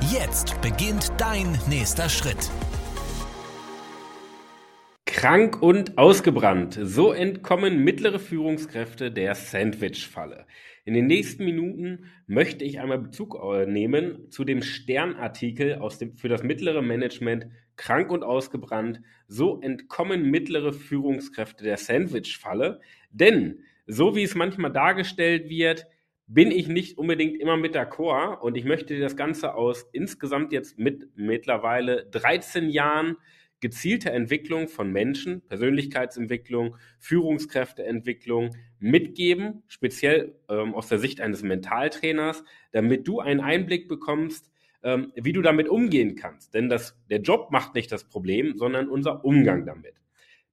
Jetzt beginnt dein nächster Schritt. Krank und ausgebrannt. So entkommen mittlere Führungskräfte der Sandwich-Falle. In den nächsten Minuten möchte ich einmal Bezug äh, nehmen zu dem Sternartikel aus dem, für das mittlere Management Krank und ausgebrannt. So entkommen mittlere Führungskräfte der Sandwich-Falle. Denn, so wie es manchmal dargestellt wird, bin ich nicht unbedingt immer mit d'accord und ich möchte das Ganze aus insgesamt jetzt mit mittlerweile 13 Jahren gezielte Entwicklung von Menschen, Persönlichkeitsentwicklung, Führungskräfteentwicklung mitgeben, speziell ähm, aus der Sicht eines Mentaltrainers, damit du einen Einblick bekommst, ähm, wie du damit umgehen kannst. Denn das, der Job macht nicht das Problem, sondern unser Umgang damit.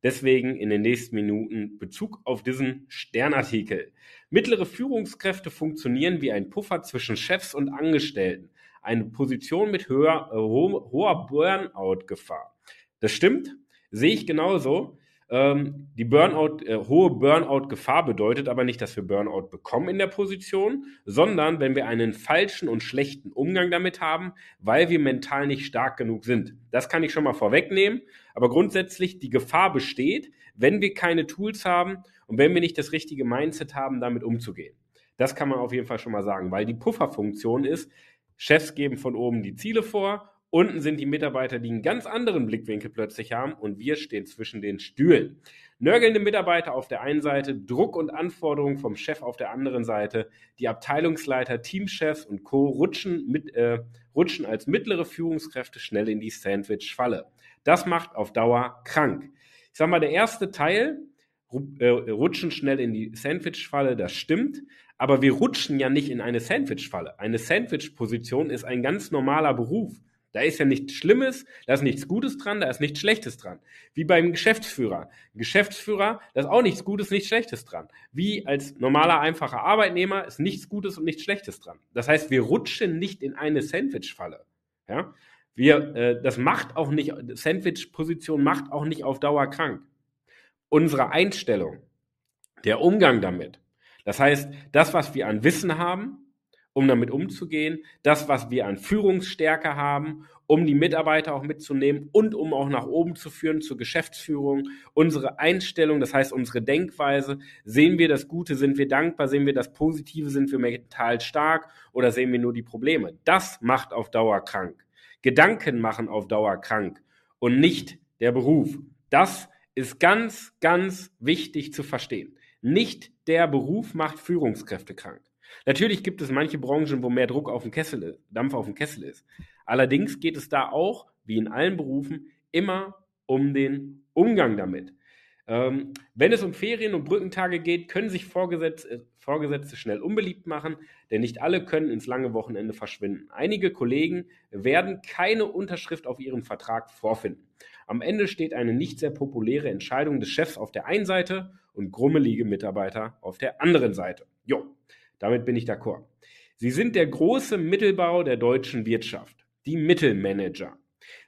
Deswegen in den nächsten Minuten Bezug auf diesen Sternartikel. Mittlere Führungskräfte funktionieren wie ein Puffer zwischen Chefs und Angestellten. Eine Position mit höher, hoher Burnout-Gefahr. Das stimmt, sehe ich genauso. Ähm, die Burnout, äh, hohe Burnout-Gefahr bedeutet aber nicht, dass wir Burnout bekommen in der Position, sondern wenn wir einen falschen und schlechten Umgang damit haben, weil wir mental nicht stark genug sind. Das kann ich schon mal vorwegnehmen. Aber grundsätzlich die Gefahr besteht, wenn wir keine Tools haben und wenn wir nicht das richtige Mindset haben, damit umzugehen. Das kann man auf jeden Fall schon mal sagen, weil die Pufferfunktion ist, Chefs geben von oben die Ziele vor Unten sind die Mitarbeiter, die einen ganz anderen Blickwinkel plötzlich haben und wir stehen zwischen den Stühlen. Nörgelnde Mitarbeiter auf der einen Seite, Druck und Anforderungen vom Chef auf der anderen Seite. Die Abteilungsleiter, Teamchefs und Co. rutschen, mit, äh, rutschen als mittlere Führungskräfte schnell in die Sandwich-Falle. Das macht auf Dauer krank. Ich sag mal, der erste Teil, äh, rutschen schnell in die Sandwich-Falle, das stimmt. Aber wir rutschen ja nicht in eine Sandwich-Falle. Eine Sandwich-Position ist ein ganz normaler Beruf. Da ist ja nichts Schlimmes, da ist nichts Gutes dran, da ist nichts Schlechtes dran. Wie beim Geschäftsführer. Geschäftsführer, da ist auch nichts Gutes, nichts Schlechtes dran. Wie als normaler, einfacher Arbeitnehmer ist nichts Gutes und nichts Schlechtes dran. Das heißt, wir rutschen nicht in eine Sandwich-Falle. Ja? Wir, äh, das macht auch nicht, Sandwich-Position macht auch nicht auf Dauer krank. Unsere Einstellung, der Umgang damit. Das heißt, das, was wir an Wissen haben, um damit umzugehen, das, was wir an Führungsstärke haben, um die Mitarbeiter auch mitzunehmen und um auch nach oben zu führen zur Geschäftsführung, unsere Einstellung, das heißt unsere Denkweise, sehen wir das Gute, sind wir dankbar, sehen wir das Positive, sind wir mental stark oder sehen wir nur die Probleme. Das macht auf Dauer krank. Gedanken machen auf Dauer krank und nicht der Beruf. Das ist ganz, ganz wichtig zu verstehen. Nicht der Beruf macht Führungskräfte krank. Natürlich gibt es manche Branchen, wo mehr Druck auf dem Kessel ist, Dampf auf dem Kessel ist. Allerdings geht es da auch, wie in allen Berufen, immer um den Umgang damit. Ähm, wenn es um Ferien und Brückentage geht, können sich Vorgesetz, äh, Vorgesetzte schnell unbeliebt machen, denn nicht alle können ins lange Wochenende verschwinden. Einige Kollegen werden keine Unterschrift auf ihren Vertrag vorfinden. Am Ende steht eine nicht sehr populäre Entscheidung des Chefs auf der einen Seite und grummelige Mitarbeiter auf der anderen Seite. Jo, damit bin ich d'accord. Sie sind der große Mittelbau der deutschen Wirtschaft, die Mittelmanager.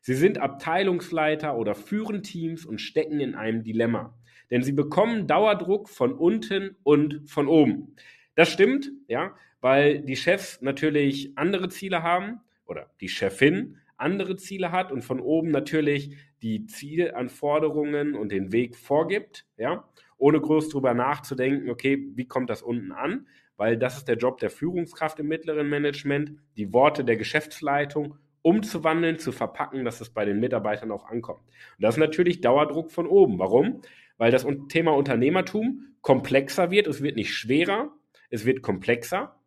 Sie sind Abteilungsleiter oder führen Teams und stecken in einem Dilemma. Denn sie bekommen Dauerdruck von unten und von oben. Das stimmt, ja, weil die Chefs natürlich andere Ziele haben oder die Chefin andere Ziele hat und von oben natürlich die Zielanforderungen und den Weg vorgibt, ja, ohne groß drüber nachzudenken, okay, wie kommt das unten an? Weil das ist der Job der Führungskraft im mittleren Management, die Worte der Geschäftsleitung umzuwandeln, zu verpacken, dass es bei den Mitarbeitern auch ankommt. Und das ist natürlich Dauerdruck von oben. Warum? Weil das Thema Unternehmertum komplexer wird, es wird nicht schwerer, es wird komplexer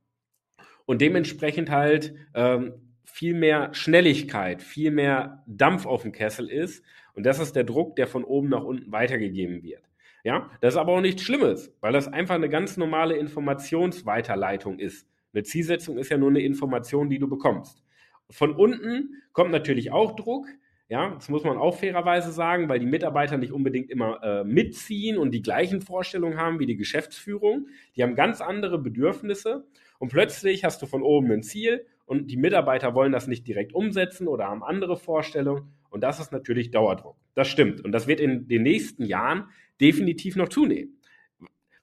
und dementsprechend halt ähm, viel mehr Schnelligkeit, viel mehr Dampf auf dem Kessel ist. Und das ist der Druck, der von oben nach unten weitergegeben wird. Ja, das ist aber auch nichts Schlimmes, weil das einfach eine ganz normale Informationsweiterleitung ist. Eine Zielsetzung ist ja nur eine Information, die du bekommst. Von unten kommt natürlich auch Druck. Ja, das muss man auch fairerweise sagen, weil die Mitarbeiter nicht unbedingt immer äh, mitziehen und die gleichen Vorstellungen haben wie die Geschäftsführung. Die haben ganz andere Bedürfnisse und plötzlich hast du von oben ein Ziel und die Mitarbeiter wollen das nicht direkt umsetzen oder haben andere Vorstellungen und das ist natürlich Dauerdruck. Das stimmt und das wird in den nächsten Jahren definitiv noch zunehmen,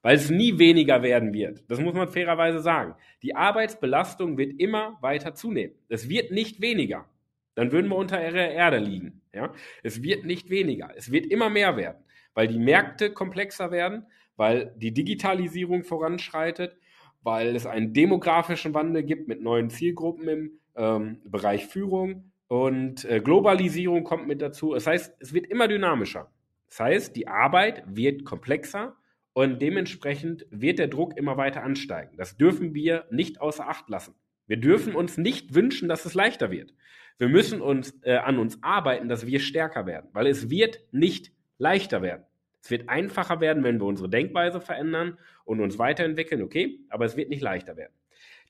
weil es nie weniger werden wird. Das muss man fairerweise sagen. Die Arbeitsbelastung wird immer weiter zunehmen. Es wird nicht weniger. Dann würden wir unter der Erde liegen. Ja? Es wird nicht weniger. Es wird immer mehr werden, weil die Märkte komplexer werden, weil die Digitalisierung voranschreitet, weil es einen demografischen Wandel gibt mit neuen Zielgruppen im ähm, Bereich Führung und äh, Globalisierung kommt mit dazu. Das heißt, es wird immer dynamischer. Das heißt, die Arbeit wird komplexer und dementsprechend wird der Druck immer weiter ansteigen. Das dürfen wir nicht außer Acht lassen. Wir dürfen uns nicht wünschen, dass es leichter wird. Wir müssen uns äh, an uns arbeiten, dass wir stärker werden, weil es wird nicht leichter werden. Es wird einfacher werden, wenn wir unsere Denkweise verändern und uns weiterentwickeln, okay, aber es wird nicht leichter werden.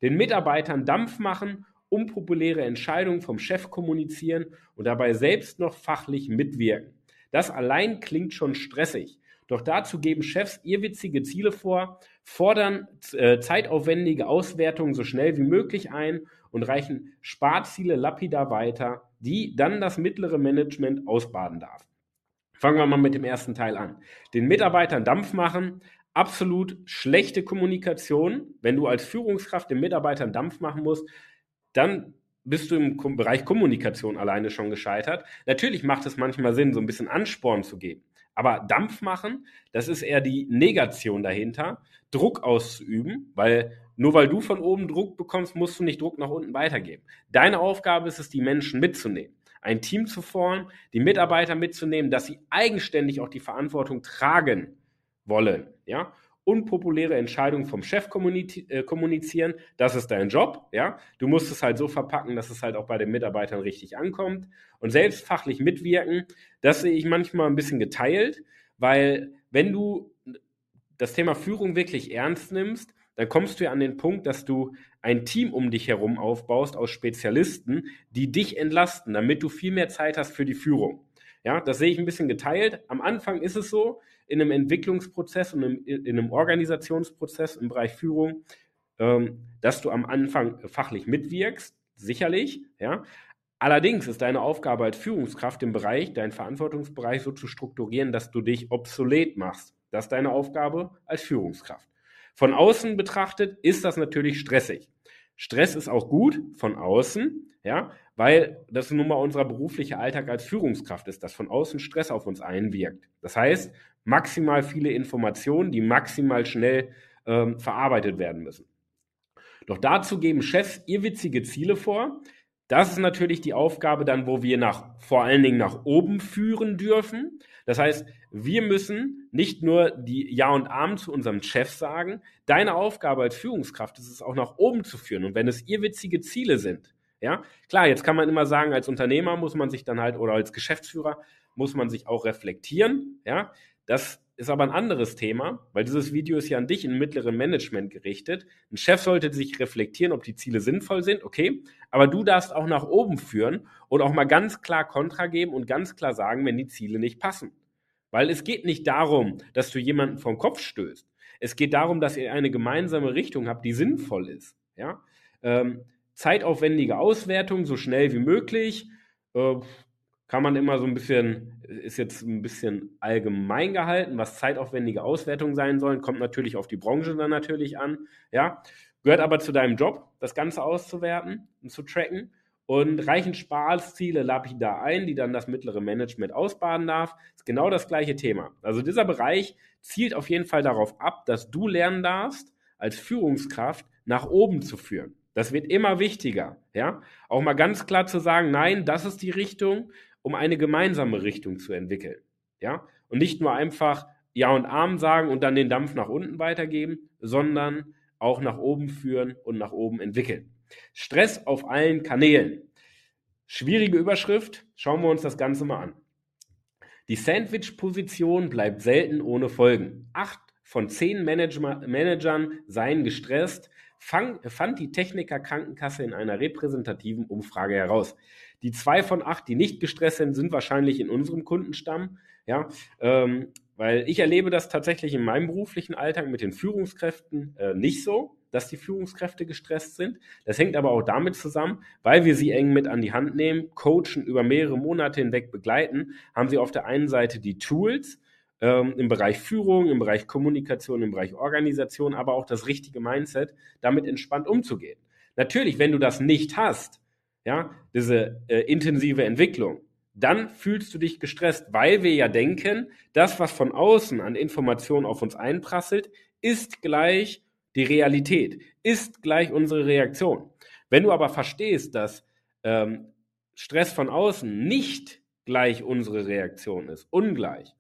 Den Mitarbeitern Dampf machen, unpopuläre Entscheidungen vom Chef kommunizieren und dabei selbst noch fachlich mitwirken. Das allein klingt schon stressig. Doch dazu geben Chefs irrwitzige Ziele vor, fordern äh, zeitaufwendige Auswertungen so schnell wie möglich ein und reichen Sparziele lapidar weiter, die dann das mittlere Management ausbaden darf. Fangen wir mal mit dem ersten Teil an. Den Mitarbeitern Dampf machen, absolut schlechte Kommunikation. Wenn du als Führungskraft den Mitarbeitern Dampf machen musst, dann bist du im Bereich Kommunikation alleine schon gescheitert. Natürlich macht es manchmal Sinn, so ein bisschen Ansporn zu geben. Aber Dampf machen, das ist eher die Negation dahinter, Druck auszuüben, weil nur weil du von oben Druck bekommst, musst du nicht Druck nach unten weitergeben. Deine Aufgabe ist es, die Menschen mitzunehmen ein Team zu formen, die Mitarbeiter mitzunehmen, dass sie eigenständig auch die Verantwortung tragen wollen. Ja? Unpopuläre Entscheidungen vom Chef äh, kommunizieren, das ist dein Job. Ja? Du musst es halt so verpacken, dass es halt auch bei den Mitarbeitern richtig ankommt. Und selbst fachlich mitwirken, das sehe ich manchmal ein bisschen geteilt, weil wenn du das Thema Führung wirklich ernst nimmst, dann kommst du ja an den Punkt, dass du ein Team um dich herum aufbaust aus Spezialisten, die dich entlasten, damit du viel mehr Zeit hast für die Führung. Ja, das sehe ich ein bisschen geteilt. Am Anfang ist es so, in einem Entwicklungsprozess und in einem Organisationsprozess im Bereich Führung, ähm, dass du am Anfang fachlich mitwirkst, sicherlich, ja. Allerdings ist deine Aufgabe als Führungskraft im Bereich, deinen Verantwortungsbereich so zu strukturieren, dass du dich obsolet machst. Das ist deine Aufgabe als Führungskraft. Von außen betrachtet ist das natürlich stressig. Stress ist auch gut von außen, ja, weil das nun mal unser beruflicher Alltag als Führungskraft ist, dass von außen Stress auf uns einwirkt. Das heißt, maximal viele Informationen, die maximal schnell ähm, verarbeitet werden müssen. Doch dazu geben Chefs irrwitzige Ziele vor. Das ist natürlich die Aufgabe dann, wo wir nach, vor allen Dingen nach oben führen dürfen. Das heißt, wir müssen nicht nur die Ja und Amen zu unserem Chef sagen. Deine Aufgabe als Führungskraft ist es auch nach oben zu führen. Und wenn es irrwitzige Ziele sind, ja, klar, jetzt kann man immer sagen, als Unternehmer muss man sich dann halt oder als Geschäftsführer muss man sich auch reflektieren. Ja, das ist aber ein anderes Thema, weil dieses Video ist ja an dich im mittleren Management gerichtet. Ein Chef sollte sich reflektieren, ob die Ziele sinnvoll sind, okay, aber du darfst auch nach oben führen und auch mal ganz klar Kontra geben und ganz klar sagen, wenn die Ziele nicht passen. Weil es geht nicht darum, dass du jemanden vom Kopf stößt. Es geht darum, dass ihr eine gemeinsame Richtung habt, die sinnvoll ist. Ja? Ähm, zeitaufwendige Auswertung, so schnell wie möglich. Äh, kann man immer so ein bisschen, ist jetzt ein bisschen allgemein gehalten, was zeitaufwendige Auswertungen sein sollen, kommt natürlich auf die Branche dann natürlich an, ja, gehört aber zu deinem Job, das Ganze auszuwerten und zu tracken und reichen Sparziele lapidar ein, die dann das mittlere Management ausbaden darf. Ist genau das gleiche Thema. Also dieser Bereich zielt auf jeden Fall darauf ab, dass du lernen darfst, als Führungskraft nach oben zu führen. Das wird immer wichtiger, ja. Auch mal ganz klar zu sagen, nein, das ist die Richtung um eine gemeinsame Richtung zu entwickeln. Ja? Und nicht nur einfach Ja und Arm sagen und dann den Dampf nach unten weitergeben, sondern auch nach oben führen und nach oben entwickeln. Stress auf allen Kanälen. Schwierige Überschrift. Schauen wir uns das Ganze mal an. Die Sandwich-Position bleibt selten ohne Folgen. Acht von zehn Manager Managern seien gestresst, fang, fand die Techniker Krankenkasse in einer repräsentativen Umfrage heraus. Die zwei von acht, die nicht gestresst sind, sind wahrscheinlich in unserem Kundenstamm. Ja, ähm, weil ich erlebe das tatsächlich in meinem beruflichen Alltag mit den Führungskräften äh, nicht so, dass die Führungskräfte gestresst sind. Das hängt aber auch damit zusammen, weil wir sie eng mit an die Hand nehmen, coachen, über mehrere Monate hinweg begleiten, haben sie auf der einen Seite die Tools, ähm, im Bereich Führung, im Bereich Kommunikation, im Bereich Organisation, aber auch das richtige Mindset, damit entspannt umzugehen. Natürlich, wenn du das nicht hast, ja, diese äh, intensive Entwicklung, dann fühlst du dich gestresst, weil wir ja denken, das, was von außen an Informationen auf uns einprasselt, ist gleich die Realität, ist gleich unsere Reaktion. Wenn du aber verstehst, dass ähm, Stress von außen nicht gleich unsere Reaktion ist, ungleich,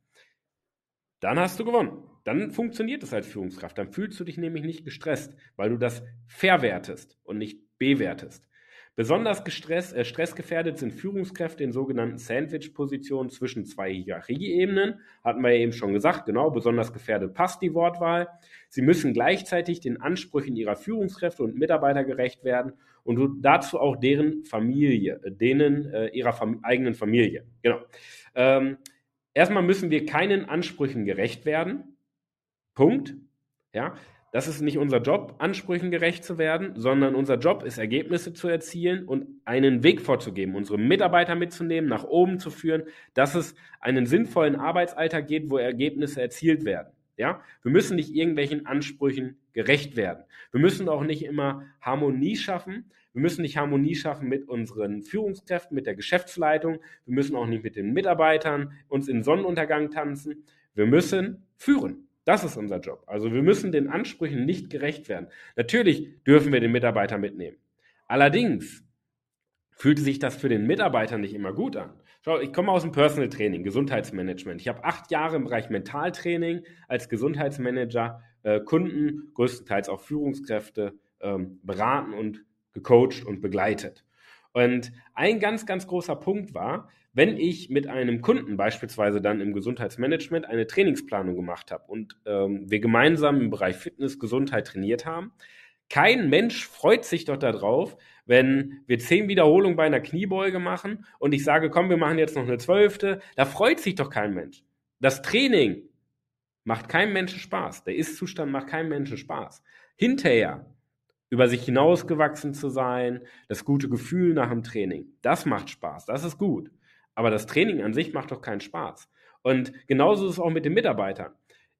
dann hast du gewonnen. Dann funktioniert es als Führungskraft. Dann fühlst du dich nämlich nicht gestresst, weil du das verwertest und nicht bewertest. Besonders gestresst, äh, stressgefährdet sind Führungskräfte in sogenannten Sandwich-Positionen zwischen zwei Hierarchieebenen. Hatten wir ja eben schon gesagt, genau, besonders gefährdet passt die Wortwahl. Sie müssen gleichzeitig den Ansprüchen ihrer Führungskräfte und Mitarbeiter gerecht werden und dazu auch deren Familie, äh, denen äh, ihrer Fam eigenen Familie. Genau. Ähm, erstmal müssen wir keinen Ansprüchen gerecht werden. Punkt. Ja, das ist nicht unser Job, Ansprüchen gerecht zu werden, sondern unser Job ist, Ergebnisse zu erzielen und einen Weg vorzugeben, unsere Mitarbeiter mitzunehmen, nach oben zu führen, dass es einen sinnvollen Arbeitsalltag geht, wo Ergebnisse erzielt werden. Ja, wir müssen nicht irgendwelchen Ansprüchen gerecht werden. Wir müssen auch nicht immer Harmonie schaffen. Wir müssen nicht Harmonie schaffen mit unseren Führungskräften, mit der Geschäftsleitung. Wir müssen auch nicht mit den Mitarbeitern uns in Sonnenuntergang tanzen. Wir müssen führen. Das ist unser Job. Also wir müssen den Ansprüchen nicht gerecht werden. Natürlich dürfen wir den Mitarbeiter mitnehmen. Allerdings fühlte sich das für den Mitarbeiter nicht immer gut an. Schau, ich komme aus dem Personal Training, Gesundheitsmanagement. Ich habe acht Jahre im Bereich Mentaltraining als Gesundheitsmanager äh, Kunden, größtenteils auch Führungskräfte, ähm, beraten und gecoacht und begleitet. Und ein ganz, ganz großer Punkt war, wenn ich mit einem Kunden beispielsweise dann im Gesundheitsmanagement eine Trainingsplanung gemacht habe und ähm, wir gemeinsam im Bereich Fitness, Gesundheit trainiert haben, kein Mensch freut sich doch darauf, wenn wir zehn Wiederholungen bei einer Kniebeuge machen und ich sage, komm, wir machen jetzt noch eine zwölfte. Da freut sich doch kein Mensch. Das Training macht keinem Menschen Spaß. Der Ist-Zustand macht keinem Menschen Spaß. Hinterher über sich hinausgewachsen zu sein, das gute Gefühl nach dem Training, das macht Spaß, das ist gut. Aber das Training an sich macht doch keinen Spaß. Und genauso ist es auch mit den Mitarbeitern.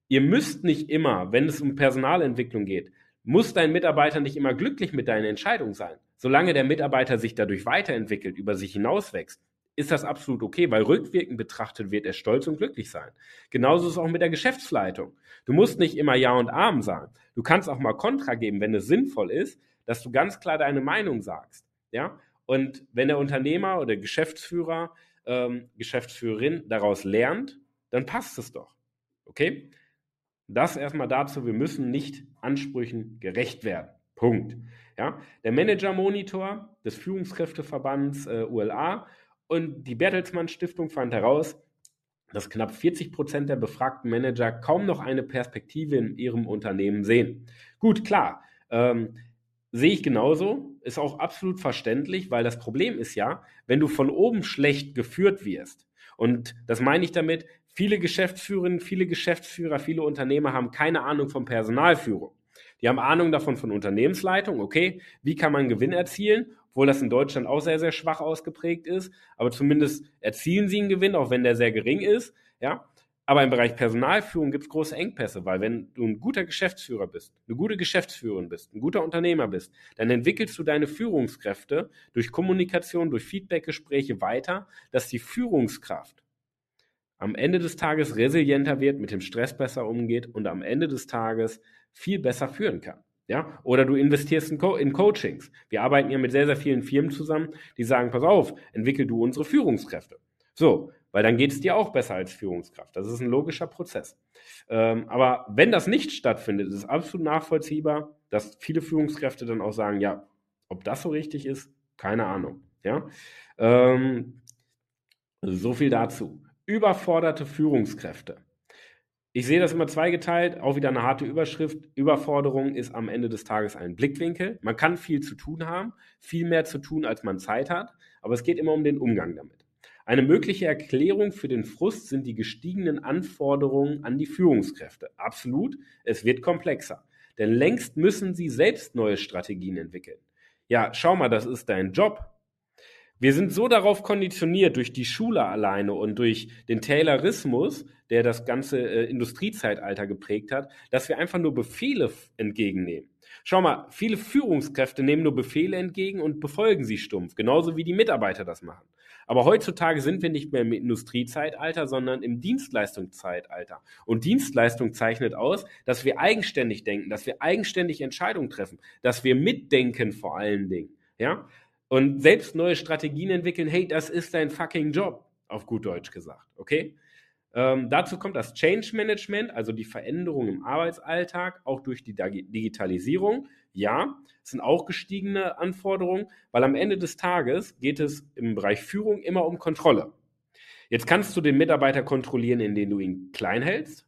Ihr müsst nicht immer, wenn es um Personalentwicklung geht, muss dein Mitarbeiter nicht immer glücklich mit deiner Entscheidung sein. Solange der Mitarbeiter sich dadurch weiterentwickelt, über sich hinauswächst, ist das absolut okay, weil rückwirkend betrachtet wird er stolz und glücklich sein. Genauso ist es auch mit der Geschäftsleitung. Du musst nicht immer Ja und Arm sagen. Du kannst auch mal Kontra geben, wenn es sinnvoll ist, dass du ganz klar deine Meinung sagst. Ja? Und wenn der Unternehmer oder Geschäftsführer ähm, Geschäftsführerin daraus lernt, dann passt es doch. Okay? Das erstmal dazu, wir müssen nicht Ansprüchen gerecht werden. Punkt. Ja? Der Manager-Monitor des Führungskräfteverbands äh, ULA und die Bertelsmann Stiftung fand heraus, dass knapp 40 Prozent der befragten Manager kaum noch eine Perspektive in ihrem Unternehmen sehen. Gut, klar, ähm, Sehe ich genauso, ist auch absolut verständlich, weil das Problem ist ja, wenn du von oben schlecht geführt wirst, und das meine ich damit, viele Geschäftsführerinnen, viele Geschäftsführer, viele Unternehmer haben keine Ahnung von Personalführung. Die haben Ahnung davon von Unternehmensleitung, okay, wie kann man Gewinn erzielen, obwohl das in Deutschland auch sehr, sehr schwach ausgeprägt ist, aber zumindest erzielen sie einen Gewinn, auch wenn der sehr gering ist, ja. Aber im Bereich Personalführung gibt es große Engpässe, weil wenn du ein guter Geschäftsführer bist, eine gute Geschäftsführerin bist, ein guter Unternehmer bist, dann entwickelst du deine Führungskräfte durch Kommunikation, durch Feedbackgespräche weiter, dass die Führungskraft am Ende des Tages resilienter wird, mit dem Stress besser umgeht und am Ende des Tages viel besser führen kann. Ja? Oder du investierst in, Co in Coachings. Wir arbeiten ja mit sehr, sehr vielen Firmen zusammen, die sagen, pass auf, entwickel du unsere Führungskräfte. So, weil dann geht es dir auch besser als Führungskraft. Das ist ein logischer Prozess. Ähm, aber wenn das nicht stattfindet, ist es absolut nachvollziehbar, dass viele Führungskräfte dann auch sagen, ja, ob das so richtig ist, keine Ahnung. Ja, ähm, so viel dazu. Überforderte Führungskräfte. Ich sehe das immer zweigeteilt, auch wieder eine harte Überschrift. Überforderung ist am Ende des Tages ein Blickwinkel. Man kann viel zu tun haben, viel mehr zu tun, als man Zeit hat, aber es geht immer um den Umgang damit. Eine mögliche Erklärung für den Frust sind die gestiegenen Anforderungen an die Führungskräfte. Absolut, es wird komplexer. Denn längst müssen sie selbst neue Strategien entwickeln. Ja, schau mal, das ist dein Job. Wir sind so darauf konditioniert durch die Schule alleine und durch den Taylorismus, der das ganze äh, Industriezeitalter geprägt hat, dass wir einfach nur Befehle entgegennehmen. Schau mal, viele Führungskräfte nehmen nur Befehle entgegen und befolgen sie stumpf, genauso wie die Mitarbeiter das machen. Aber heutzutage sind wir nicht mehr im Industriezeitalter, sondern im Dienstleistungszeitalter. Und Dienstleistung zeichnet aus, dass wir eigenständig denken, dass wir eigenständig Entscheidungen treffen, dass wir mitdenken vor allen Dingen. Ja? Und selbst neue Strategien entwickeln, hey, das ist dein fucking Job, auf gut Deutsch gesagt. Okay? Ähm, dazu kommt das Change Management, also die Veränderung im Arbeitsalltag, auch durch die Digitalisierung. Ja, es sind auch gestiegene Anforderungen, weil am Ende des Tages geht es im Bereich Führung immer um Kontrolle. Jetzt kannst du den Mitarbeiter kontrollieren, indem du ihn klein hältst.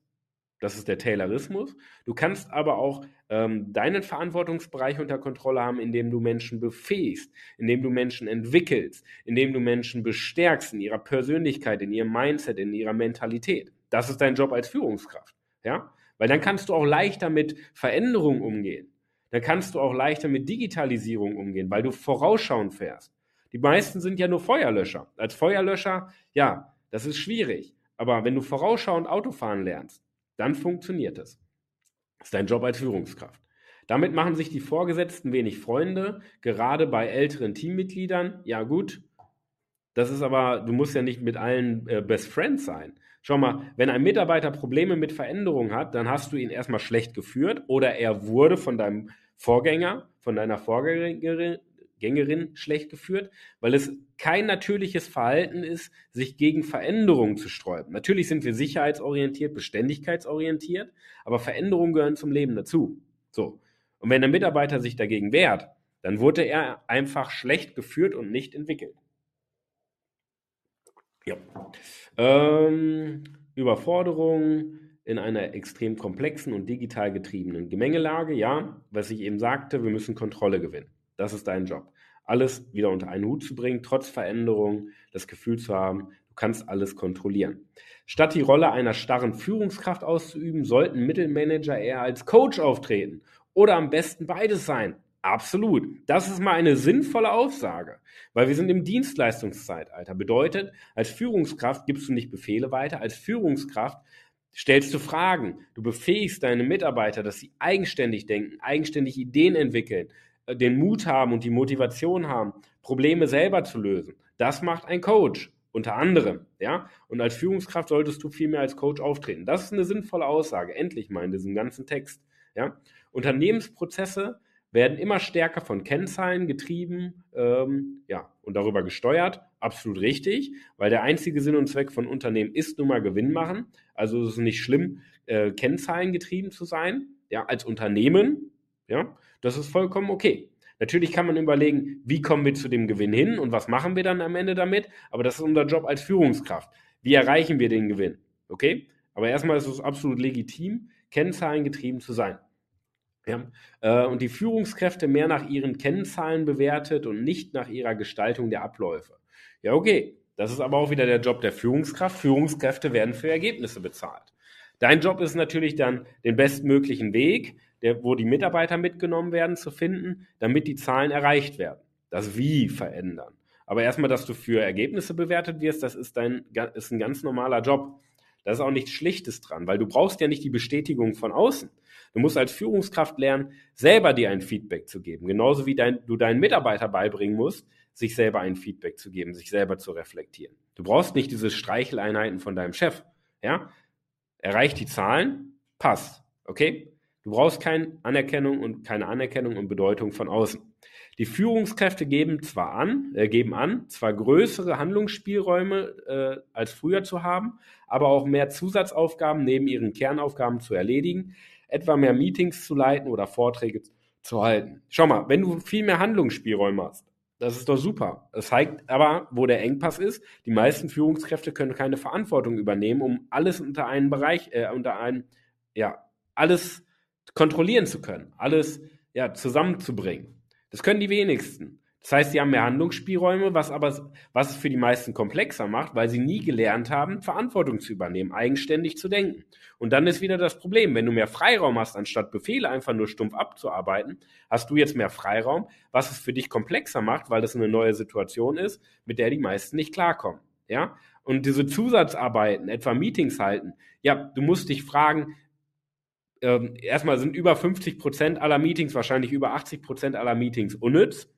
Das ist der Taylorismus. Du kannst aber auch ähm, deinen Verantwortungsbereich unter Kontrolle haben, indem du Menschen befähigst, indem du Menschen entwickelst, indem du Menschen bestärkst in ihrer Persönlichkeit, in ihrem Mindset, in ihrer Mentalität. Das ist dein Job als Führungskraft. Ja? Weil dann kannst du auch leichter mit Veränderungen umgehen. Dann kannst du auch leichter mit Digitalisierung umgehen, weil du vorausschauend fährst. Die meisten sind ja nur Feuerlöscher. Als Feuerlöscher, ja, das ist schwierig. Aber wenn du vorausschauend Autofahren lernst, dann funktioniert es. Das ist dein Job als Führungskraft. Damit machen sich die Vorgesetzten wenig Freunde, gerade bei älteren Teammitgliedern. Ja gut, das ist aber, du musst ja nicht mit allen äh, Best Friends sein. Schau mal, wenn ein Mitarbeiter Probleme mit Veränderung hat, dann hast du ihn erstmal schlecht geführt oder er wurde von deinem Vorgänger, von deiner Vorgängerin Gängerin schlecht geführt, weil es kein natürliches Verhalten ist, sich gegen Veränderungen zu sträuben. Natürlich sind wir sicherheitsorientiert, beständigkeitsorientiert, aber Veränderungen gehören zum Leben dazu. So. Und wenn der Mitarbeiter sich dagegen wehrt, dann wurde er einfach schlecht geführt und nicht entwickelt. Ja. Ähm, Überforderung in einer extrem komplexen und digital getriebenen Gemengelage, ja, was ich eben sagte, wir müssen Kontrolle gewinnen. Das ist dein Job. Alles wieder unter einen Hut zu bringen, trotz Veränderung, das Gefühl zu haben, du kannst alles kontrollieren. Statt die Rolle einer starren Führungskraft auszuüben, sollten Mittelmanager eher als Coach auftreten oder am besten beides sein. Absolut. Das ist mal eine sinnvolle Aussage, weil wir sind im Dienstleistungszeitalter. Bedeutet, als Führungskraft gibst du nicht Befehle weiter, als Führungskraft stellst du Fragen. Du befähigst deine Mitarbeiter, dass sie eigenständig denken, eigenständig Ideen entwickeln, den Mut haben und die Motivation haben, Probleme selber zu lösen. Das macht ein Coach unter anderem, ja. Und als Führungskraft solltest du viel mehr als Coach auftreten. Das ist eine sinnvolle Aussage. Endlich mal in diesem ganzen Text, ja. Unternehmensprozesse werden immer stärker von Kennzahlen getrieben, ähm, ja, und darüber gesteuert. Absolut richtig, weil der einzige Sinn und Zweck von Unternehmen ist nun mal Gewinn machen. Also es ist nicht schlimm, äh, Kennzahlen getrieben zu sein, ja, als Unternehmen, ja. Das ist vollkommen okay. Natürlich kann man überlegen, wie kommen wir zu dem Gewinn hin und was machen wir dann am Ende damit, aber das ist unser Job als Führungskraft. Wie erreichen wir den Gewinn? Okay? Aber erstmal ist es absolut legitim, Kennzahlen getrieben zu sein. Ja? Äh, und die Führungskräfte mehr nach ihren Kennzahlen bewertet und nicht nach ihrer Gestaltung der Abläufe. Ja, okay. Das ist aber auch wieder der Job der Führungskraft. Führungskräfte werden für Ergebnisse bezahlt. Dein Job ist natürlich dann, den bestmöglichen Weg, der, wo die Mitarbeiter mitgenommen werden, zu finden, damit die Zahlen erreicht werden. Das Wie verändern. Aber erstmal, dass du für Ergebnisse bewertet wirst, das ist, dein, ist ein ganz normaler Job. Da ist auch nichts Schlichtes dran, weil du brauchst ja nicht die Bestätigung von außen. Du musst als Führungskraft lernen, selber dir ein Feedback zu geben. Genauso wie dein, du deinen Mitarbeiter beibringen musst, sich selber ein Feedback zu geben, sich selber zu reflektieren. Du brauchst nicht diese Streicheleinheiten von deinem Chef. Ja? Erreicht die Zahlen, passt. Okay? Du brauchst keine Anerkennung und keine Anerkennung und Bedeutung von außen. Die Führungskräfte geben zwar an, äh, geben an, zwar größere Handlungsspielräume äh, als früher zu haben, aber auch mehr Zusatzaufgaben neben ihren Kernaufgaben zu erledigen, etwa mehr Meetings zu leiten oder Vorträge zu halten. Schau mal, wenn du viel mehr Handlungsspielräume hast, das ist doch super. Es zeigt aber, wo der Engpass ist. Die meisten Führungskräfte können keine Verantwortung übernehmen, um alles unter einen Bereich, äh, unter einen, ja, alles kontrollieren zu können, alles ja, zusammenzubringen. Das können die wenigsten. Das heißt, sie haben mehr Handlungsspielräume, was aber was es für die meisten komplexer macht, weil sie nie gelernt haben, Verantwortung zu übernehmen, eigenständig zu denken. Und dann ist wieder das Problem, wenn du mehr Freiraum hast, anstatt Befehle einfach nur stumpf abzuarbeiten, hast du jetzt mehr Freiraum, was es für dich komplexer macht, weil das eine neue Situation ist, mit der die meisten nicht klarkommen. Ja? Und diese Zusatzarbeiten, etwa Meetings halten, ja, du musst dich fragen, ähm, erstmal sind über 50 Prozent aller Meetings, wahrscheinlich über 80 Prozent aller Meetings unnütz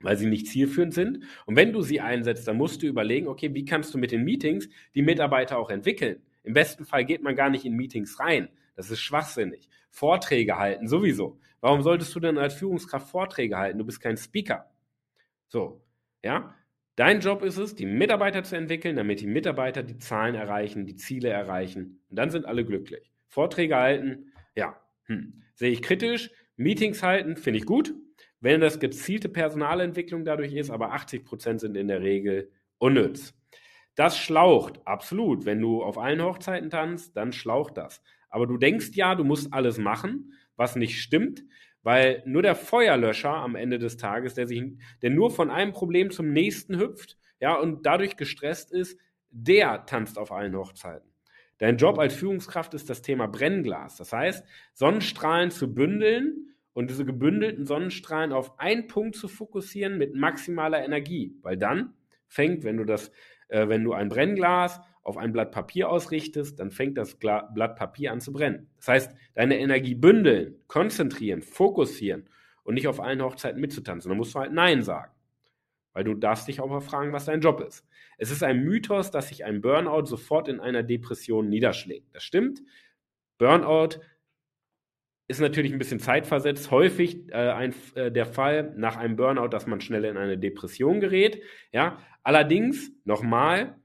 weil sie nicht zielführend sind. Und wenn du sie einsetzt, dann musst du überlegen, okay, wie kannst du mit den Meetings die Mitarbeiter auch entwickeln? Im besten Fall geht man gar nicht in Meetings rein. Das ist schwachsinnig. Vorträge halten, sowieso. Warum solltest du denn als Führungskraft Vorträge halten? Du bist kein Speaker. So, ja. Dein Job ist es, die Mitarbeiter zu entwickeln, damit die Mitarbeiter die Zahlen erreichen, die Ziele erreichen. Und dann sind alle glücklich. Vorträge halten, ja, hm. sehe ich kritisch. Meetings halten, finde ich gut. Wenn das gezielte Personalentwicklung dadurch ist, aber 80 Prozent sind in der Regel unnütz. Das schlaucht, absolut. Wenn du auf allen Hochzeiten tanzt, dann schlaucht das. Aber du denkst ja, du musst alles machen, was nicht stimmt, weil nur der Feuerlöscher am Ende des Tages, der sich, der nur von einem Problem zum nächsten hüpft, ja, und dadurch gestresst ist, der tanzt auf allen Hochzeiten. Dein Job als Führungskraft ist das Thema Brennglas. Das heißt, Sonnenstrahlen zu bündeln und diese gebündelten Sonnenstrahlen auf einen Punkt zu fokussieren mit maximaler Energie, weil dann fängt, wenn du das, äh, wenn du ein Brennglas auf ein Blatt Papier ausrichtest, dann fängt das Gla Blatt Papier an zu brennen. Das heißt, deine Energie bündeln, konzentrieren, fokussieren und nicht auf allen Hochzeiten mitzutanzen. Dann musst du halt Nein sagen. Weil du darfst dich auch mal fragen, was dein Job ist. Es ist ein Mythos, dass sich ein Burnout sofort in einer Depression niederschlägt. Das stimmt. Burnout ist natürlich ein bisschen zeitversetzt. Häufig äh, ein, äh, der Fall nach einem Burnout, dass man schnell in eine Depression gerät. Ja, allerdings nochmal,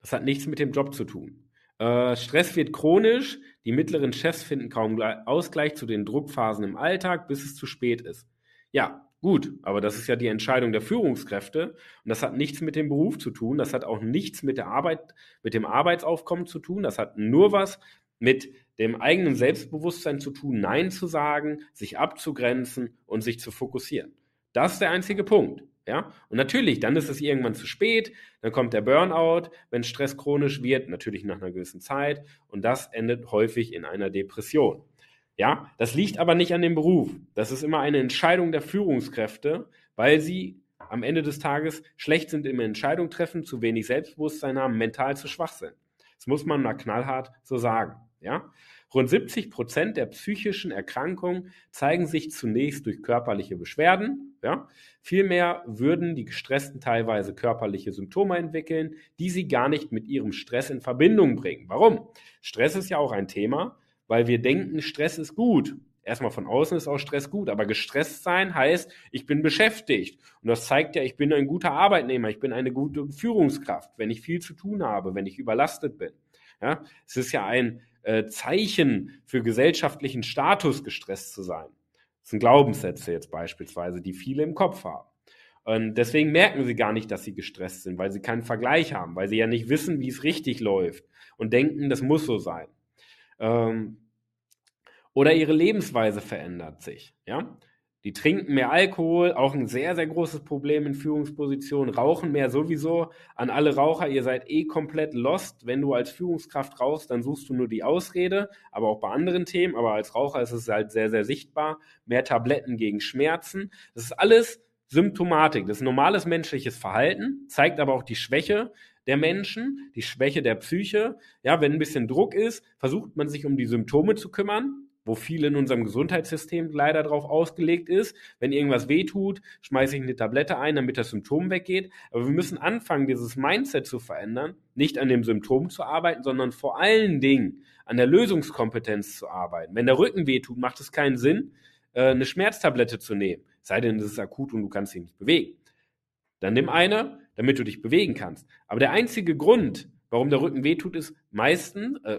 das hat nichts mit dem Job zu tun. Äh, Stress wird chronisch. Die mittleren Chefs finden kaum Ausgleich zu den Druckphasen im Alltag, bis es zu spät ist. Ja, gut, aber das ist ja die Entscheidung der Führungskräfte und das hat nichts mit dem Beruf zu tun. Das hat auch nichts mit der Arbeit, mit dem Arbeitsaufkommen zu tun. Das hat nur was mit dem eigenen Selbstbewusstsein zu tun, Nein zu sagen, sich abzugrenzen und sich zu fokussieren. Das ist der einzige Punkt. Ja? Und natürlich, dann ist es irgendwann zu spät, dann kommt der Burnout, wenn Stress chronisch wird, natürlich nach einer gewissen Zeit, und das endet häufig in einer Depression. Ja, das liegt aber nicht an dem Beruf. Das ist immer eine Entscheidung der Führungskräfte, weil sie am Ende des Tages schlecht sind im Entscheidung treffen, zu wenig Selbstbewusstsein haben, mental zu schwach sind. Das muss man mal knallhart so sagen. Ja? Rund 70 Prozent der psychischen Erkrankungen zeigen sich zunächst durch körperliche Beschwerden. Ja? Vielmehr würden die Gestressten teilweise körperliche Symptome entwickeln, die sie gar nicht mit ihrem Stress in Verbindung bringen. Warum? Stress ist ja auch ein Thema, weil wir denken, Stress ist gut. Erstmal von außen ist auch Stress gut, aber gestresst sein heißt, ich bin beschäftigt. Und das zeigt ja, ich bin ein guter Arbeitnehmer, ich bin eine gute Führungskraft, wenn ich viel zu tun habe, wenn ich überlastet bin. Ja, es ist ja ein äh, Zeichen für gesellschaftlichen Status, gestresst zu sein. Das sind Glaubenssätze jetzt beispielsweise, die viele im Kopf haben. Und deswegen merken sie gar nicht, dass sie gestresst sind, weil sie keinen Vergleich haben, weil sie ja nicht wissen, wie es richtig läuft und denken, das muss so sein. Ähm, oder ihre Lebensweise verändert sich. Ja? Die trinken mehr Alkohol, auch ein sehr, sehr großes Problem in Führungspositionen. Rauchen mehr sowieso. An alle Raucher, ihr seid eh komplett lost. Wenn du als Führungskraft rauchst, dann suchst du nur die Ausrede, aber auch bei anderen Themen. Aber als Raucher ist es halt sehr, sehr sichtbar. Mehr Tabletten gegen Schmerzen. Das ist alles Symptomatik. Das ist normales menschliches Verhalten, zeigt aber auch die Schwäche der Menschen, die Schwäche der Psyche. Ja, wenn ein bisschen Druck ist, versucht man sich um die Symptome zu kümmern wo viel in unserem Gesundheitssystem leider darauf ausgelegt ist. Wenn irgendwas wehtut, schmeiße ich eine Tablette ein, damit das Symptom weggeht. Aber wir müssen anfangen, dieses Mindset zu verändern, nicht an dem Symptom zu arbeiten, sondern vor allen Dingen an der Lösungskompetenz zu arbeiten. Wenn der Rücken wehtut, macht es keinen Sinn, äh, eine Schmerztablette zu nehmen. Sei denn, es ist akut und du kannst dich nicht bewegen. Dann nimm eine, damit du dich bewegen kannst. Aber der einzige Grund, warum der Rücken wehtut, ist meistens, äh,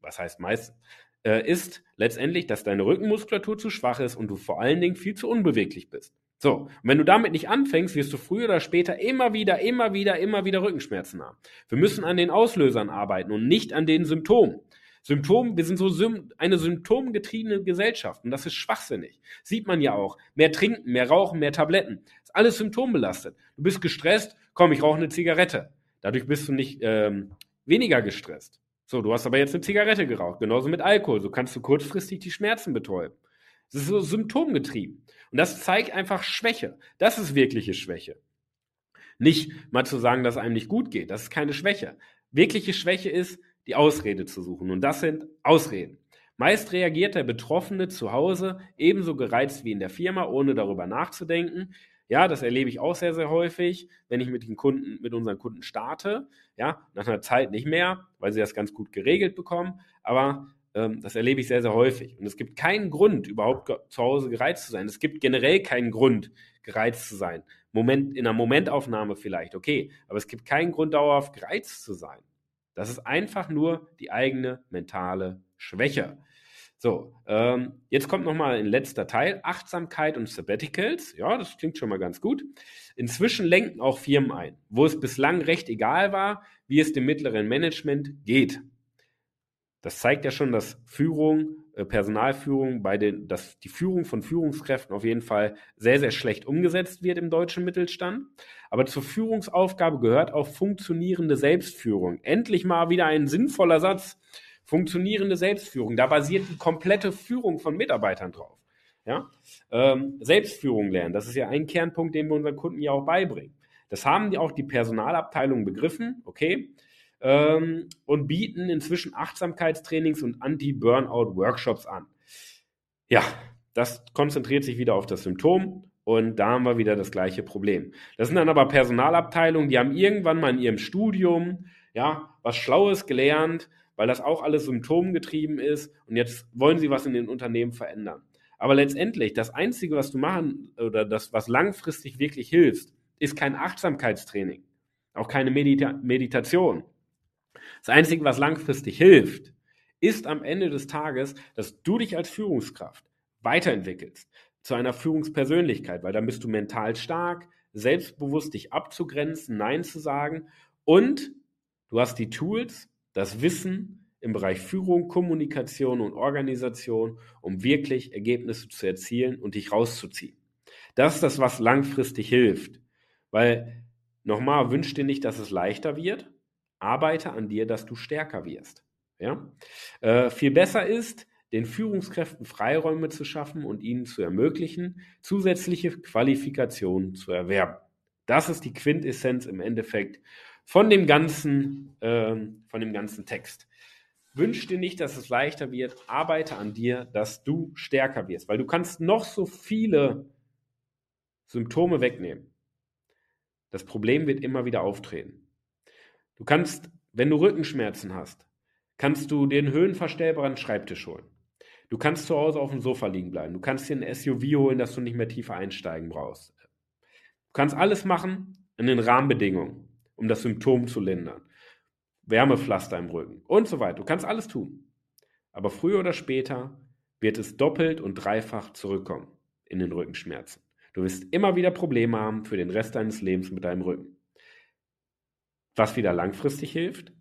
was heißt meistens, äh, ist letztendlich, dass deine Rückenmuskulatur zu schwach ist und du vor allen Dingen viel zu unbeweglich bist. So, und wenn du damit nicht anfängst, wirst du früher oder später immer wieder, immer wieder, immer wieder Rückenschmerzen haben. Wir müssen an den Auslösern arbeiten und nicht an den Symptomen. Symptom, wir sind so eine symptomgetriebene Gesellschaft und das ist schwachsinnig. Sieht man ja auch. Mehr trinken, mehr rauchen, mehr Tabletten. Ist alles symptombelastet. Du bist gestresst, komm, ich rauche eine Zigarette. Dadurch bist du nicht ähm, weniger gestresst. So, du hast aber jetzt eine Zigarette geraucht, genauso mit Alkohol. So kannst du kurzfristig die Schmerzen betäuben. Das ist so symptomgetrieben. Und das zeigt einfach Schwäche. Das ist wirkliche Schwäche. Nicht mal zu sagen, dass einem nicht gut geht. Das ist keine Schwäche. Wirkliche Schwäche ist, die Ausrede zu suchen. Und das sind Ausreden. Meist reagiert der Betroffene zu Hause ebenso gereizt wie in der Firma, ohne darüber nachzudenken. Ja, das erlebe ich auch sehr, sehr häufig, wenn ich mit den Kunden, mit unseren Kunden starte. Ja, nach einer Zeit nicht mehr, weil sie das ganz gut geregelt bekommen. Aber ähm, das erlebe ich sehr, sehr häufig. Und es gibt keinen Grund, überhaupt zu Hause gereizt zu sein. Es gibt generell keinen Grund, gereizt zu sein. Moment, in einer Momentaufnahme vielleicht, okay. Aber es gibt keinen Grund, dauerhaft gereizt zu sein. Das ist einfach nur die eigene mentale Schwäche. So, ähm, jetzt kommt nochmal ein letzter Teil, Achtsamkeit und Sabbaticals. Ja, das klingt schon mal ganz gut. Inzwischen lenken auch Firmen ein, wo es bislang recht egal war, wie es dem mittleren Management geht. Das zeigt ja schon, dass Führung, äh, Personalführung bei den, dass die Führung von Führungskräften auf jeden Fall sehr, sehr schlecht umgesetzt wird im deutschen Mittelstand. Aber zur Führungsaufgabe gehört auch funktionierende Selbstführung. Endlich mal wieder ein sinnvoller Satz. Funktionierende Selbstführung. Da basiert die komplette Führung von Mitarbeitern drauf. Ja? Ähm, Selbstführung lernen, das ist ja ein Kernpunkt, den wir unseren Kunden ja auch beibringen. Das haben die auch die Personalabteilung begriffen, okay? ähm, und bieten inzwischen Achtsamkeitstrainings und Anti-Burnout-Workshops an. Ja, das konzentriert sich wieder auf das Symptom und da haben wir wieder das gleiche Problem. Das sind dann aber Personalabteilungen, die haben irgendwann mal in ihrem Studium ja was Schlaues gelernt, weil das auch alles symptomgetrieben ist und jetzt wollen sie was in den Unternehmen verändern. Aber letztendlich, das Einzige, was du machen oder das, was langfristig wirklich hilft, ist kein Achtsamkeitstraining, auch keine Medita Meditation. Das Einzige, was langfristig hilft, ist am Ende des Tages, dass du dich als Führungskraft weiterentwickelst zu einer Führungspersönlichkeit, weil dann bist du mental stark, selbstbewusst dich abzugrenzen, Nein zu sagen und du hast die Tools, das Wissen im Bereich Führung, Kommunikation und Organisation, um wirklich Ergebnisse zu erzielen und dich rauszuziehen. Das ist das, was langfristig hilft, weil nochmal wünsch dir nicht, dass es leichter wird, arbeite an dir, dass du stärker wirst. Ja? Äh, viel besser ist, den Führungskräften Freiräume zu schaffen und ihnen zu ermöglichen, zusätzliche Qualifikationen zu erwerben. Das ist die Quintessenz im Endeffekt von dem ganzen, äh, von dem ganzen Text. Wünsch dir nicht, dass es leichter wird, arbeite an dir, dass du stärker wirst, weil du kannst noch so viele Symptome wegnehmen. Das Problem wird immer wieder auftreten. Du kannst, wenn du Rückenschmerzen hast, kannst du einen höhenverstellbaren Schreibtisch holen. Du kannst zu Hause auf dem Sofa liegen bleiben. Du kannst dir ein SUV holen, dass du nicht mehr tiefer einsteigen brauchst. Du kannst alles machen in den Rahmenbedingungen, um das Symptom zu lindern. Wärmepflaster im Rücken und so weiter. Du kannst alles tun. Aber früher oder später wird es doppelt und dreifach zurückkommen in den Rückenschmerzen. Du wirst immer wieder Probleme haben für den Rest deines Lebens mit deinem Rücken. Was wieder langfristig hilft,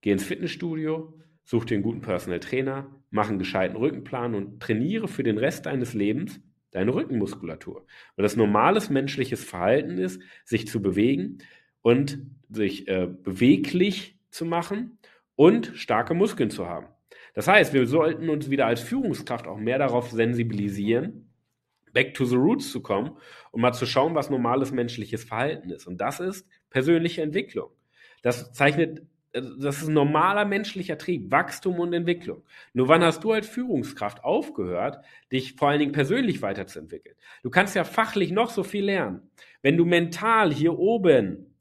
geh ins Fitnessstudio, such dir einen guten Personal Trainer, mach einen gescheiten Rückenplan und trainiere für den Rest deines Lebens deine Rückenmuskulatur. Weil das normales menschliches Verhalten ist, sich zu bewegen und sich äh, beweglich zu machen und starke Muskeln zu haben. Das heißt, wir sollten uns wieder als Führungskraft auch mehr darauf sensibilisieren, back to the roots zu kommen und mal zu schauen, was normales menschliches Verhalten ist. Und das ist persönliche Entwicklung. Das zeichnet, äh, das ist normaler menschlicher Trieb, Wachstum und Entwicklung. Nur wann hast du als Führungskraft aufgehört, dich vor allen Dingen persönlich weiterzuentwickeln? Du kannst ja fachlich noch so viel lernen. Wenn du mental hier oben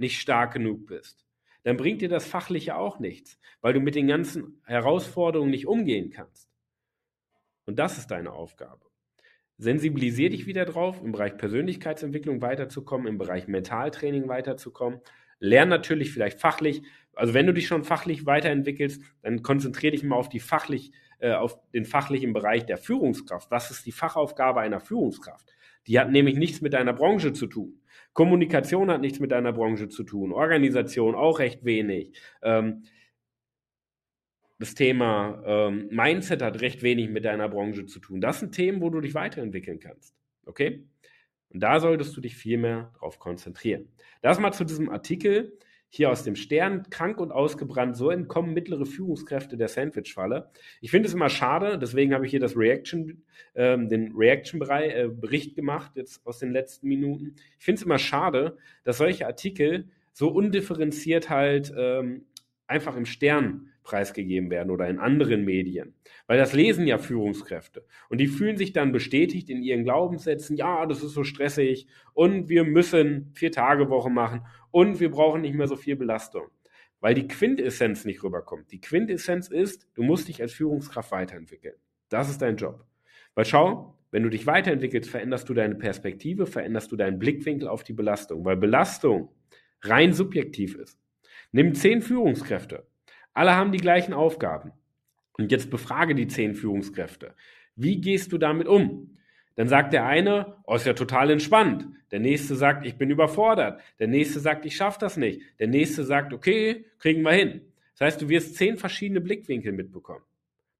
nicht stark genug bist, dann bringt dir das Fachliche auch nichts, weil du mit den ganzen Herausforderungen nicht umgehen kannst. Und das ist deine Aufgabe. Sensibilisier dich wieder drauf, im Bereich Persönlichkeitsentwicklung weiterzukommen, im Bereich Mentaltraining weiterzukommen Lern natürlich vielleicht fachlich. Also wenn du dich schon fachlich weiterentwickelst, dann konzentriere dich mal auf die fachlich äh, auf den fachlichen Bereich der Führungskraft. Was ist die Fachaufgabe einer Führungskraft? Die hat nämlich nichts mit deiner Branche zu tun. Kommunikation hat nichts mit deiner Branche zu tun. Organisation auch recht wenig. Ähm, das Thema ähm, Mindset hat recht wenig mit deiner Branche zu tun. Das sind Themen, wo du dich weiterentwickeln kannst. Okay? Und da solltest du dich viel mehr drauf konzentrieren. Das mal zu diesem Artikel hier aus dem Stern, krank und ausgebrannt, so entkommen mittlere Führungskräfte der Sandwich-Falle. Ich finde es immer schade, deswegen habe ich hier das Reaction, ähm, den Reaction-Bericht äh, gemacht, jetzt aus den letzten Minuten. Ich finde es immer schade, dass solche Artikel so undifferenziert halt ähm, einfach im Stern preisgegeben werden oder in anderen Medien. Weil das lesen ja Führungskräfte. Und die fühlen sich dann bestätigt in ihren Glaubenssätzen, ja, das ist so stressig und wir müssen vier Tage Woche machen und wir brauchen nicht mehr so viel Belastung. Weil die Quintessenz nicht rüberkommt. Die Quintessenz ist, du musst dich als Führungskraft weiterentwickeln. Das ist dein Job. Weil schau, wenn du dich weiterentwickelst, veränderst du deine Perspektive, veränderst du deinen Blickwinkel auf die Belastung. Weil Belastung rein subjektiv ist. Nimm zehn Führungskräfte. Alle haben die gleichen Aufgaben. Und jetzt befrage die zehn Führungskräfte. Wie gehst du damit um? Dann sagt der eine, oh, ist ja total entspannt. Der nächste sagt, ich bin überfordert. Der nächste sagt, ich schaffe das nicht. Der nächste sagt, okay, kriegen wir hin. Das heißt, du wirst zehn verschiedene Blickwinkel mitbekommen.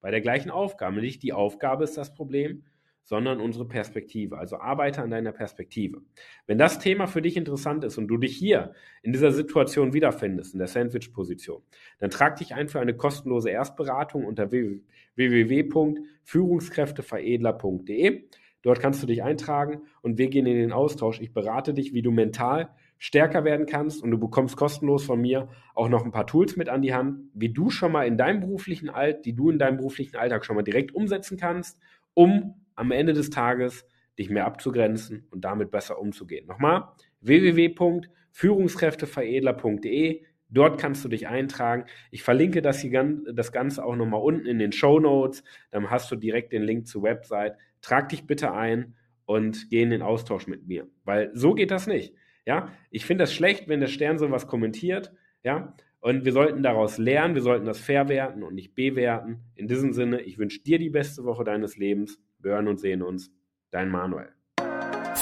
Bei der gleichen Aufgabe. Nicht die Aufgabe ist das Problem, sondern unsere Perspektive. Also arbeite an deiner Perspektive. Wenn das Thema für dich interessant ist und du dich hier in dieser Situation wiederfindest, in der Sandwich-Position, dann trag dich ein für eine kostenlose Erstberatung unter www.führungskräfteveredler.de. Dort kannst du dich eintragen und wir gehen in den Austausch. Ich berate dich, wie du mental stärker werden kannst und du bekommst kostenlos von mir auch noch ein paar Tools mit an die Hand, wie du schon mal in deinem beruflichen Alt, die du in deinem beruflichen Alltag schon mal direkt umsetzen kannst, um am Ende des Tages dich mehr abzugrenzen und damit besser umzugehen. Nochmal www.führungskräfteveredler.de. Dort kannst du dich eintragen. Ich verlinke das, hier, das Ganze auch nochmal unten in den Show Notes. Dann hast du direkt den Link zur Website. Trag dich bitte ein und geh in den Austausch mit mir. Weil so geht das nicht. Ja, ich finde das schlecht, wenn der Stern sowas kommentiert. Ja, und wir sollten daraus lernen, wir sollten das verwerten und nicht bewerten. In diesem Sinne, ich wünsche dir die beste Woche deines Lebens. Wir hören und sehen uns. Dein Manuel.